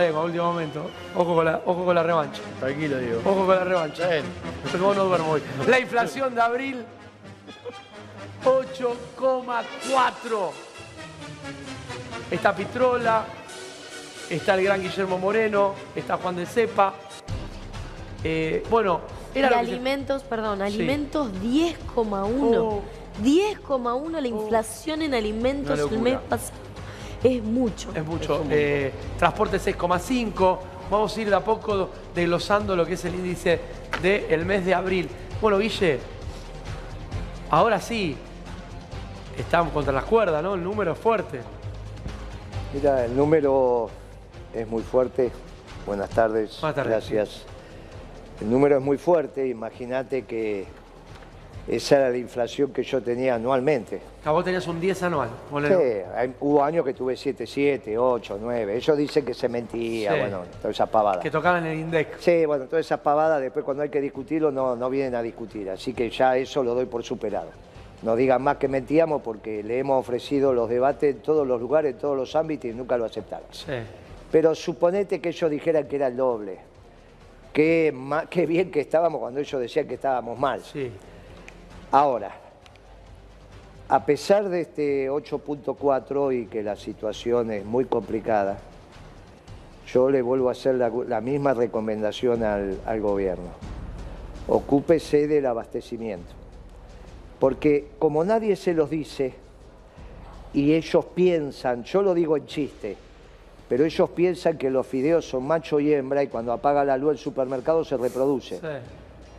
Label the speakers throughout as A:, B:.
A: a último momento. Ojo con la, ojo con la revancha.
B: Tranquilo, Diego.
A: Ojo con la revancha. Como no duermo hoy. La inflación de abril, 8,4. Está Pitrola, está el gran Guillermo Moreno, está Juan de Cepa. Eh, bueno,
C: Y
A: era que se-
C: alimentos, perdón,
A: Sí.
C: alimentos 10,1.
A: Oh.
C: 10,1 la inflación en alimentos el mes pasado. Es mucho.
A: Es mucho. Eh, transporte 6,5. Vamos a ir de a poco desglosando lo que es el índice del mes de abril. Bueno, Guille, ahora sí, estamos contra las cuerdas, ¿no? El número es fuerte.
D: Mira, el número es muy fuerte. Buenas tardes.
A: Buenas tardes.
D: Gracias. El número es muy fuerte. Imagínate que esa era la inflación que yo tenía anualmente.
A: Vos tenías un 10 anual.
D: Sí, hubo años que tuve 7, 7, 8, 9. Ellos dicen que se mentía,
A: Sí.
D: bueno, toda esa pavada.
A: Que tocaban el INDEC.
D: Sí, bueno, toda esa pavada después cuando hay que discutirlo no, no vienen a discutir. Así que ya eso lo doy por superado. No digan más que mentíamos porque le hemos ofrecido los debates en todos los lugares, en todos los ámbitos y nunca lo aceptaron.
A: Sí.
D: Pero suponete que ellos dijeran que era el doble. Qué, qué bien que estábamos cuando ellos decían que estábamos mal.
A: Sí.
D: Ahora, a pesar de este 8.4 y que la situación es muy complicada, yo le vuelvo a hacer la, la misma recomendación al, al gobierno. Ocúpese del abastecimiento. Porque como nadie se los dice y ellos piensan, yo lo digo en chiste, pero ellos piensan que los fideos son macho y hembra y cuando apaga la luz el supermercado se reproduce.
A: sí.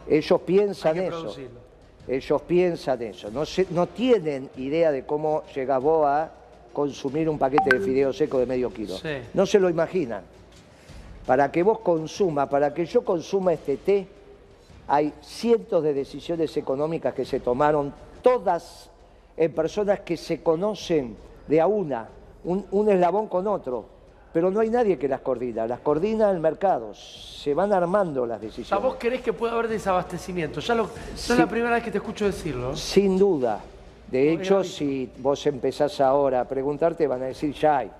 D: Ellos piensan eso.
A: producirlo.
D: Ellos piensan eso. No, se- no tienen idea de cómo llegás vos a consumir un paquete de fideos seco de medio kilo.
A: Sí.
D: No se lo imaginan. Para que vos consumas, para que yo consuma este té, hay cientos de decisiones económicas que se tomaron, todas en personas que se conocen de a una, un, un eslabón con otro. Pero no hay nadie que las coordina, las coordina el mercado. Se van armando las decisiones.
A: vos querés que pueda haber desabastecimiento. Ya lo,
D: Sí.
A: es la primera vez que te escucho decirlo.
D: Sin duda. De
A: No,
D: hecho, si vos empezás ahora a preguntarte, van a decir ya hay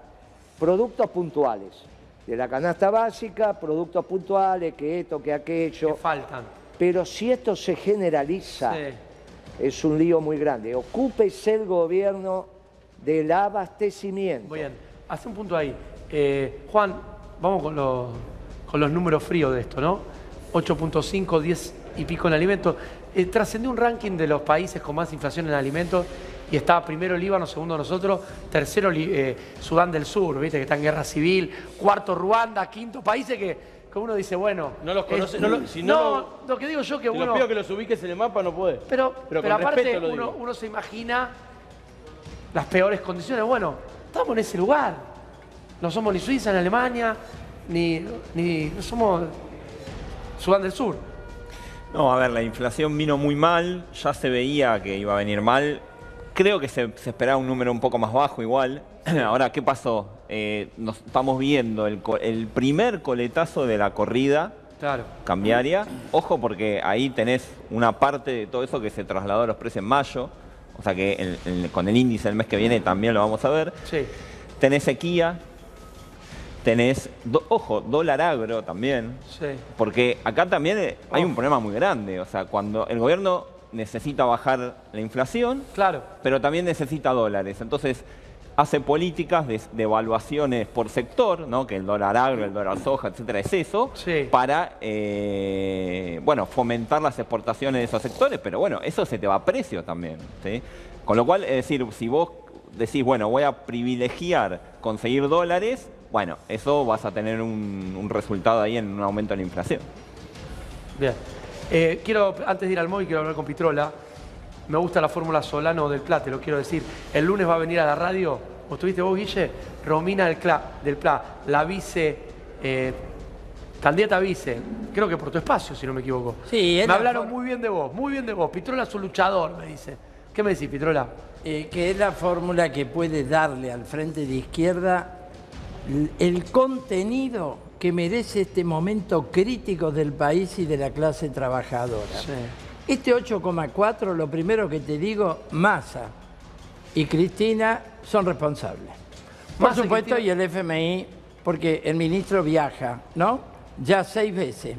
D: productos puntuales. De la canasta básica, productos puntuales, que esto, que
A: Que
D: aquello.
A: faltan.
D: Pero si esto se generaliza,
A: Sí.
D: es un lío muy grande. Ocúpese el gobierno del abastecimiento.
A: Muy bien. Hace un punto ahí. Eh, Juan, vamos con los, con los números fríos de esto, ¿no? 8.5, 10 y pico en alimentos. Eh, trascendió un ranking de los países con más inflación en alimentos y está primero Líbano, segundo nosotros, tercero eh, Sudán del Sur, ¿viste? Que está en guerra civil, cuarto Ruanda, quinto países que, que uno dice, bueno...
B: No los
A: es-
B: conoce- no lo- si no
A: no,
B: lo-
A: lo que digo yo que
B: Te
A: uno...
B: lo pido que los ubiques en el mapa, no puedes.
A: Pero,
B: Pero
A: pero, aparte uno se imagina las peores condiciones. Bueno, estamos en ese lugar. No somos ni Suiza, ni Alemania, ni, ni no somos Sudán del Sur.
E: No, a ver, la inflación vino muy mal, ya se veía que iba a venir mal. Creo que se, se esperaba un número un poco más bajo igual. Ahora, ¿qué pasó? Eh, nos estamos viendo el, el primer coletazo de la corrida
A: Claro.
E: cambiaria. Ojo porque ahí tenés una parte de todo eso que se trasladó a los precios en mayo. O sea que el- el- con el índice del mes que viene también lo vamos a ver.
A: Sí.
E: Tenés sequía, tenés, do- ojo, dólar agro también.
A: Sí.
E: Porque acá también eh, hay un problema muy grande. O sea, cuando el gobierno necesita bajar la inflación,
A: Claro.
E: pero también necesita dólares. Entonces, hace políticas de, de evaluaciones por sector, ¿no? que el dólar agro, el dólar soja, etcétera, es eso,
A: Sí.
E: para eh, bueno, fomentar las exportaciones de esos sectores, pero bueno, eso se te va a precio también. ¿sí? Con lo cual, es decir, si vos decís, bueno, voy a privilegiar conseguir dólares, bueno, eso vas a tener un, un resultado ahí en un aumento de la inflación.
A: Bien. Eh, quiero, antes de ir al móvil, quiero hablar con Pitrola. Me gusta la fórmula Solano del Pla, te lo quiero decir. El lunes va a venir a la radio, ¿o estuviste vos, Guille? Romina del, Cla- del Pla, la vice, eh, candidata vice, creo que por tu espacio, si no me equivoco.
F: Sí, es
A: Me
F: la
A: hablaron muy bien de vos, muy bien de vos. Pitrola es un luchador, me dice. ¿Qué me decís, Pitrola?
F: Eh, que es la fórmula que puede darle al frente de izquierda el contenido que merece este momento crítico del país y de la clase trabajadora.
A: Sí.
F: Este 8,4, lo primero que te digo, Massa y Cristina son responsables. Por supuesto, y el FMI, porque el ministro viaja, ¿no? Ya seis veces.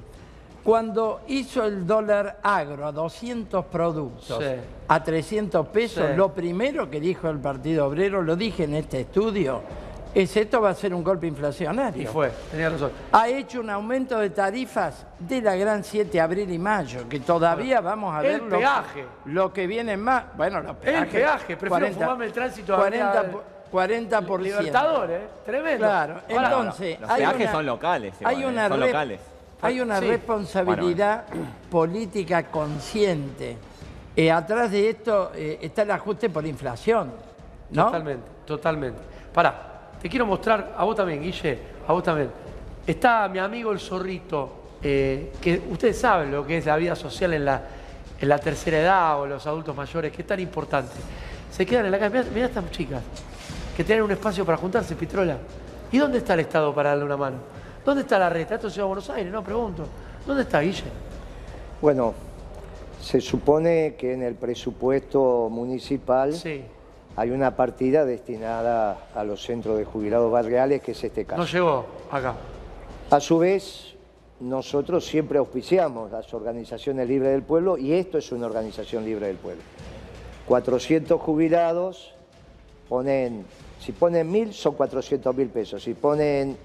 F: Cuando hizo el dólar agro a 200 productos,
A: Sí.
F: a 300 pesos,
A: Sí.
F: lo primero que dijo el Partido Obrero, lo dije en este estudio, es esto va a ser un golpe inflacionario
A: Y fue, tenía razón.
F: ha hecho un aumento de tarifas de la gran 7 abril y mayo, que todavía vamos a
A: El
F: ver lo,
A: peaje.
F: lo que viene más. Bueno, los peajes.
A: peaje, prefiero fumarme el tránsito a
F: 40,
A: Avenida
F: po- 40%.
A: Libertador, ¿eh? Tremendo.
F: Claro, entonces.
E: Los
F: hay
E: peajes
F: una-
E: son locales, igual,
F: hay
E: ¿eh?
F: una,
E: son locales.
F: hay una
A: Sí.
F: responsabilidad política consciente. Eh, atrás de esto eh, está el ajuste por inflación. ¿no?
A: Totalmente, totalmente. Pará, te quiero mostrar, a vos también, Guille, a vos también. Está mi amigo el zorrito, eh, que ustedes saben lo que es la vida social en la, en la tercera edad o los adultos mayores, que es tan importante. Se quedan en la calle, mirá, mirá estas chicas, que tienen un espacio para juntarse, Pitrola. ¿Y dónde está el Estado para darle una mano? ¿Dónde está la reta? Esto es Ciudad de Buenos Aires, no pregunto. ¿Dónde está Guille?
D: Bueno, se supone que en el presupuesto municipal
A: Sí,
D: hay una partida destinada a los centros de jubilados barriales, que es este caso.
A: no llegó acá.
D: A su vez, nosotros siempre auspiciamos las organizaciones libres del pueblo y esto es una organización libre del pueblo. 400 jubilados ponen, si ponen mil son 400 mil pesos, si ponen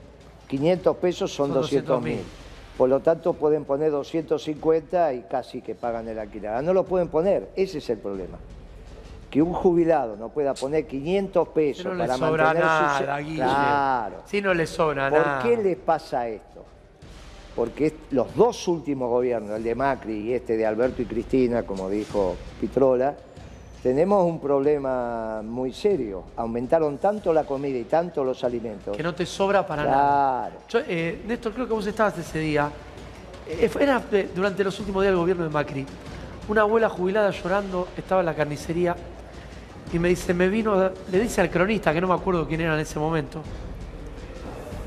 D: 500 pesos son,
A: Son
D: 200 mil.
A: 200.000.
D: Por lo tanto pueden poner 250 y casi que pagan el alquiler. Ah, No lo pueden poner, ese es el problema. Que un jubilado no pueda poner 500
A: Si
D: pesos
A: no le
D: para
A: sobra
D: mantener su...
A: nada, Guille.
D: Claro.
A: Si no le sobra
D: ¿Por
A: nada.
D: qué les pasa esto? Porque los dos últimos gobiernos, el de Macri y este de Alberto y Cristina, como dijo Pitrola, tenemos un problema muy serio. Aumentaron tanto la comida y tanto los alimentos.
A: Que no te sobra para nada.
D: Claro.
A: Yo, eh, Néstor, creo que vos estabas ese día. Eh, era eh, durante los últimos días del gobierno de Macri. Una abuela jubilada llorando, estaba en la carnicería y me dice, me vino, a- le dice al cronista, que no me acuerdo quién era en ese momento,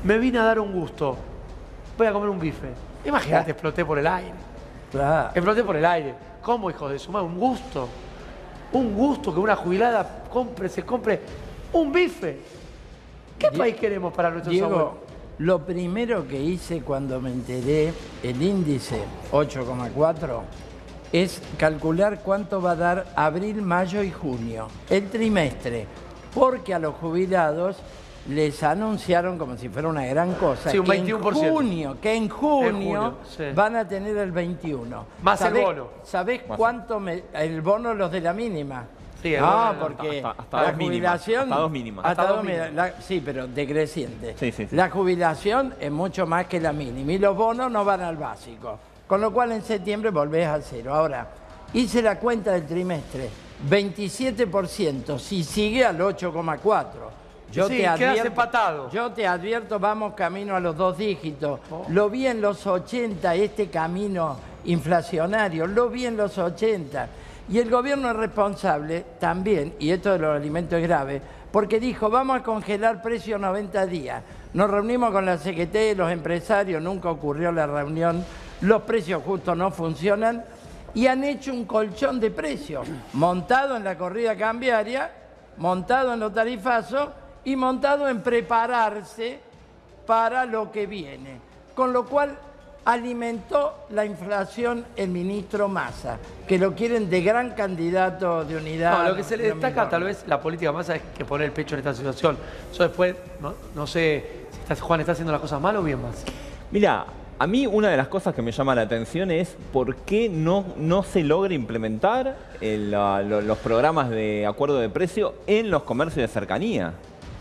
A: me vine a dar un gusto, voy a comer un bife. Imagínate, exploté por el aire.
F: Claro.
A: Exploté por el aire. ¿Cómo, hijo de su madre? Un gusto. Un gusto que una jubilada compre, se compre un bife. ¿Qué país queremos para nuestros abuelos?
F: Diego, lo primero que hice cuando me enteré el índice 8,4 es calcular cuánto va a dar abril, mayo y junio, el trimestre, porque a los jubilados les anunciaron como si fuera una gran cosa
A: Sí, un
F: que en
A: 21%.
F: junio, que en junio,
A: junio, sí.
F: van a tener el 21.
A: Más el
F: ¿Sabés-
A: bono.
F: ¿Sabés cuánto me, el bono los de la mínima?
A: Sí, el
F: no, porque
E: hasta- hasta
F: la
E: dos mínimas,
F: jubilación
E: hasta dos mínimas.
F: hasta
A: Hasta
F: dos
A: dos
F: mínimas. La- sí, pero decreciente.
E: Sí, sí, sí.
F: La jubilación es mucho más que la mínima y los bonos no van al básico. Con lo cual en septiembre volvés al cero. Ahora, hice la cuenta del trimestre. 27% si sigue al 8,4. Yo
A: Sí,
F: te advierto. Yo te advierto, vamos camino a los dos dígitos.
A: Oh.
F: Lo vi en los 80, este camino inflacionario, lo vi en los 80. Y el gobierno es responsable también, y esto de los alimentos es grave, porque dijo, vamos a congelar precios 90 días. Nos reunimos con la CGT, los empresarios, nunca ocurrió la reunión, los precios justos no funcionan, y han hecho un colchón de precios, montado en la corrida cambiaria, montado en los tarifazos y montado en prepararse para lo que viene. Con lo cual alimentó la inflación el ministro Massa, que lo quieren de gran candidato de unidad.
A: No, lo que se le destaca tal vez la política más es que poner el pecho en esta situación. Yo después, no, no sé si Juan está haciendo las cosas mal o bien más.
E: Mira, a mí una de las cosas que me llama la atención es por qué no, no se logra implementar el, lo- los programas de acuerdo de precio en los comercios de cercanía.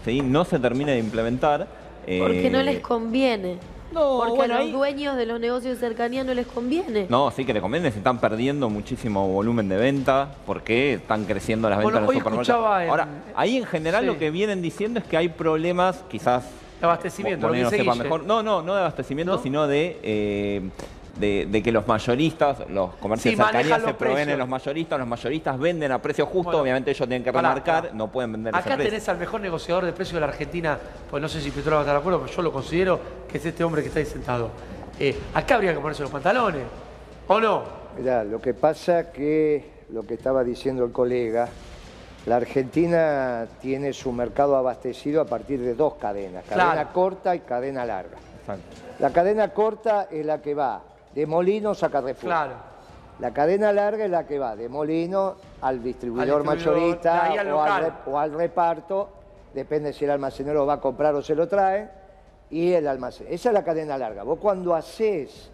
E: ¿sí? No se termina de implementar.
C: Porque no
E: eh,
C: les conviene.
E: No,
C: Porque
E: bueno,
C: a los
E: ahí-
C: dueños de los negocios de cercanía no les conviene.
E: No, sí que le conviene, se están perdiendo muchísimo volumen de venta porque están creciendo las ventas
A: Bueno,
E: en los supermercados.
A: en-
E: Ahora, ahí en general
A: Sí.
E: lo que vienen diciendo es que hay problemas, quizás
A: De abastecimiento, lo que dice
E: sepa
A: Guille.
E: mejor. No, no, no de abastecimiento,
A: ¿No?
E: sino de, eh, de, de que los mayoristas, los comercios
A: Sí,
E: de cercanía
A: manejan
E: se
A: los
E: proveen en los mayoristas, los mayoristas venden a precio justo,
A: Bueno,
E: obviamente ellos tienen que
A: pará,
E: remarcar,
A: pará.
E: no pueden vender ese
A: Acá
E: precio.
A: tenés al mejor negociador de precios de la Argentina, pues no sé si Petro va a estar de acuerdo, pero yo lo considero que es este hombre que está ahí sentado. Eh, acá habría que ponerse los pantalones, ¿o no?
D: Mirá, lo que pasa que lo que estaba diciendo el colega La Argentina tiene su mercado abastecido a partir de dos cadenas, cadena
A: Claro.
D: corta y cadena larga.
E: Exacto.
D: La cadena corta es la que va de Molinos a Carrefour.
A: Claro.
D: La cadena larga es la que va de Molino al distribuidor,
A: Al distribuidor,
D: mayorista
A: al
D: o, al o reparto, depende si el almacenero va a comprar o se lo trae, y el almacén. Esa es la cadena larga. Vos cuando haces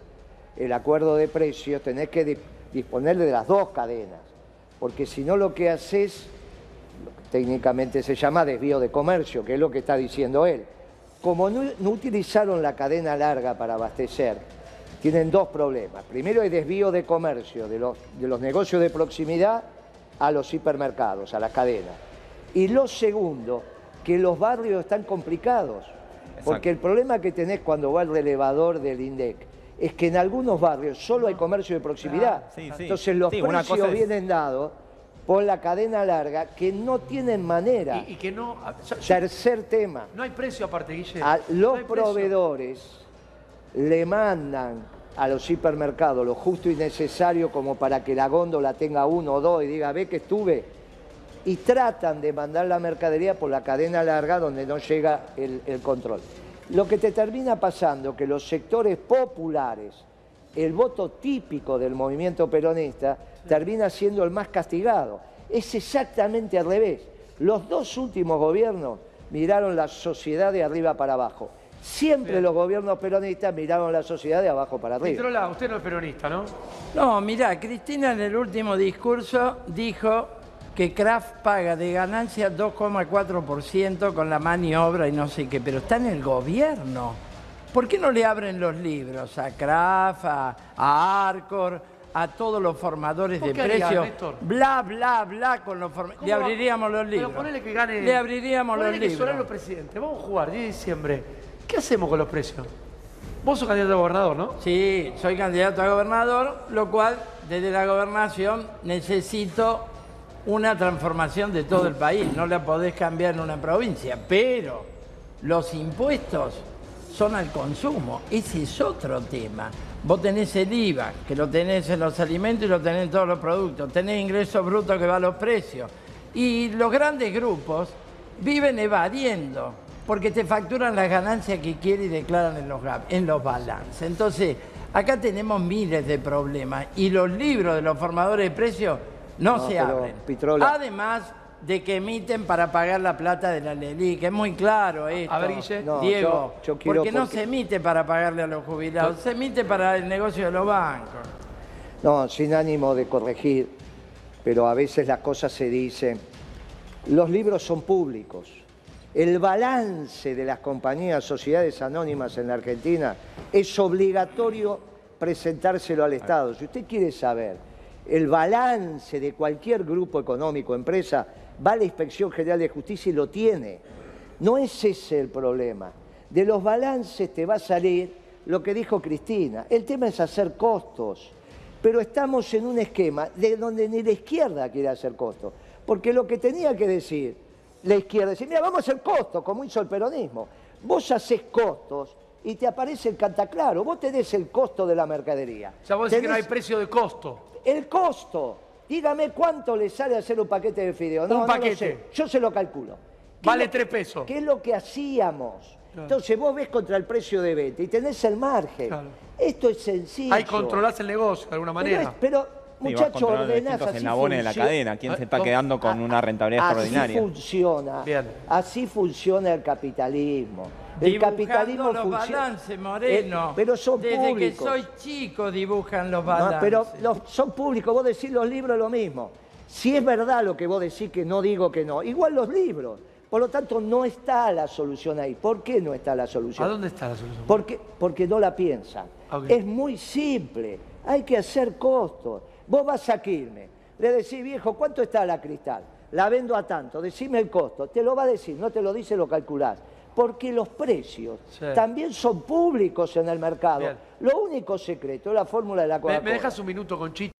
D: el acuerdo de precios tenés que di- disponer de las dos cadenas, porque si no lo que haces, técnicamente se llama desvío de comercio, que es lo que está diciendo él. Como no, no utilizaron la cadena larga para abastecer, tienen dos problemas. Primero, el desvío de comercio de los, de los negocios de proximidad a los hipermercados, a las cadenas. Y lo segundo, que los barrios están complicados. Porque el problema que tenés cuando va el relevador del INDEC es que en algunos barrios solo hay comercio de proximidad.
E: sí, sí.
D: Entonces los
E: Sí,
D: precios vienen dados por la cadena larga que no tienen manera.
A: Y, y que no. a- yo- yo-
D: Tercer tema,
A: no hay precio aparte, Guille.
D: a
A: No
D: los
A: precio.
D: proveedores le mandan a los hipermercados lo justo y necesario como para que la góndola tenga uno o dos y diga, ve que estuve, y tratan de mandar la mercadería por la cadena larga donde no llega el, el control. Lo que te termina pasando que los sectores populares, el voto típico del movimiento peronista, termina siendo el más castigado. Es exactamente al revés. Los dos últimos gobiernos miraron la sociedad de arriba para abajo. Siempre los gobiernos peronistas miraron la sociedad de abajo para arriba.
A: Vitrola, usted no es peronista, ¿no?
F: No, mirá, Cristina en el último discurso dijo que Kraft paga de ganancia 2,4% con la maniobra y no sé qué, pero está en el gobierno. ¿Por qué no le abren los libros a Kraft, a, a Arcor, a todos los formadores
A: ¿Vos
F: de precios? Bla, bla, bla con los formadores.
A: ¿Cómo
F: Le abriríamos los
A: Pero
F: libros.
A: ponele que gane.
F: Le abriríamos los
A: que
F: libros.
A: Solano presidente. Vamos a jugar 10 de diciembre. ¿Qué hacemos con los precios? Vos sos candidato a gobernador, ¿no?
F: Sí, soy candidato a gobernador, lo cual desde la gobernación necesito una transformación de todo el país. No la podés cambiar en una provincia, pero los impuestos son al consumo. Ese es otro tema. Vos tenés el IVA, que lo tenés en los alimentos y lo tenés en todos los productos. Tenés ingresos brutos que va a los precios. Y los grandes grupos viven evadiendo, porque te facturan las ganancias que quieren y declaran en los, en los balances. Entonces, acá tenemos miles de problemas y los libros de los formadores de precios no,
D: No,
F: se abren.
D: Pitrola-
F: Además de que emiten para pagar la plata de la Leli, que es muy claro esto.
A: A ver, Guille.
D: No,
F: Diego,
D: yo- yo quiero
F: porque no
D: porque-
F: se emite para pagarle a los jubilados, se emite para el negocio de los bancos.
D: No, sin ánimo de corregir, pero a veces las cosas se dicen. Los libros son públicos. El balance de las compañías, sociedades anónimas en la Argentina es obligatorio presentárselo al Estado. Si usted quiere saber el balance de cualquier grupo económico, empresa, va a la Inspección General de Justicia y lo tiene. No es ese el problema. De los balances te va a salir lo que dijo Cristina. El tema es hacer costos. Pero estamos en un esquema de donde ni la izquierda quiere hacer costos. Porque lo que tenía que decir la izquierda, decir, mira, vamos a hacer costos, como hizo el peronismo. Vos haces costos y te aparece el cantaclaro. Vos tenés el costo de la mercadería.
A: O sea, vos decís que no hay precio de costo.
D: el costo. Dígame cuánto le sale hacer un paquete de fideos. No,
A: Un
D: no lo
A: paquete.
D: sé. Yo se lo calculo. ¿Qué
A: Vale
D: es lo-
A: tres pesos.
D: ¿Qué es lo que hacíamos? Entonces vos ves contra el precio de venta y tenés el margen.
A: Claro.
D: Esto es sencillo.
A: Hay controlás el negocio de alguna
D: Pero,
A: manera.
D: es- pero
E: controlando los
D: ordenás así
E: eslabones de la
D: funciona.
E: cadena. ¿Quién se está
A: Ah,
E: quedando con una rentabilidad
D: Así
E: extraordinaria?
D: funciona.
A: Bien.
D: Así funciona el capitalismo. El capitalismo
F: los balances, Moreno.
D: Eh, pero son
F: Desde
D: públicos.
F: que soy chico dibujan los
D: No,
F: balances.
D: pero los- son públicos, vos decís los libros lo mismo. Si es verdad lo que vos decís, que no digo que no, igual los libros. Por lo tanto, no está la solución ahí. ¿Por qué no está la solución?
A: ¿A dónde está la solución?
D: Porque, porque no la piensan. Es muy simple, hay que hacer costos. Vos vas a Quilmes, le decís, viejo, ¿cuánto está la cristal? La vendo a tanto, decime el costo. Te lo va a decir, no te lo dice, lo calculás. Porque los precios
A: Sí.
D: también son públicos en el mercado.
A: Bien.
D: Lo único secreto es la fórmula de la
A: ¿Me,
D: Coca-Cola.
A: me dejas un minuto con Chicho?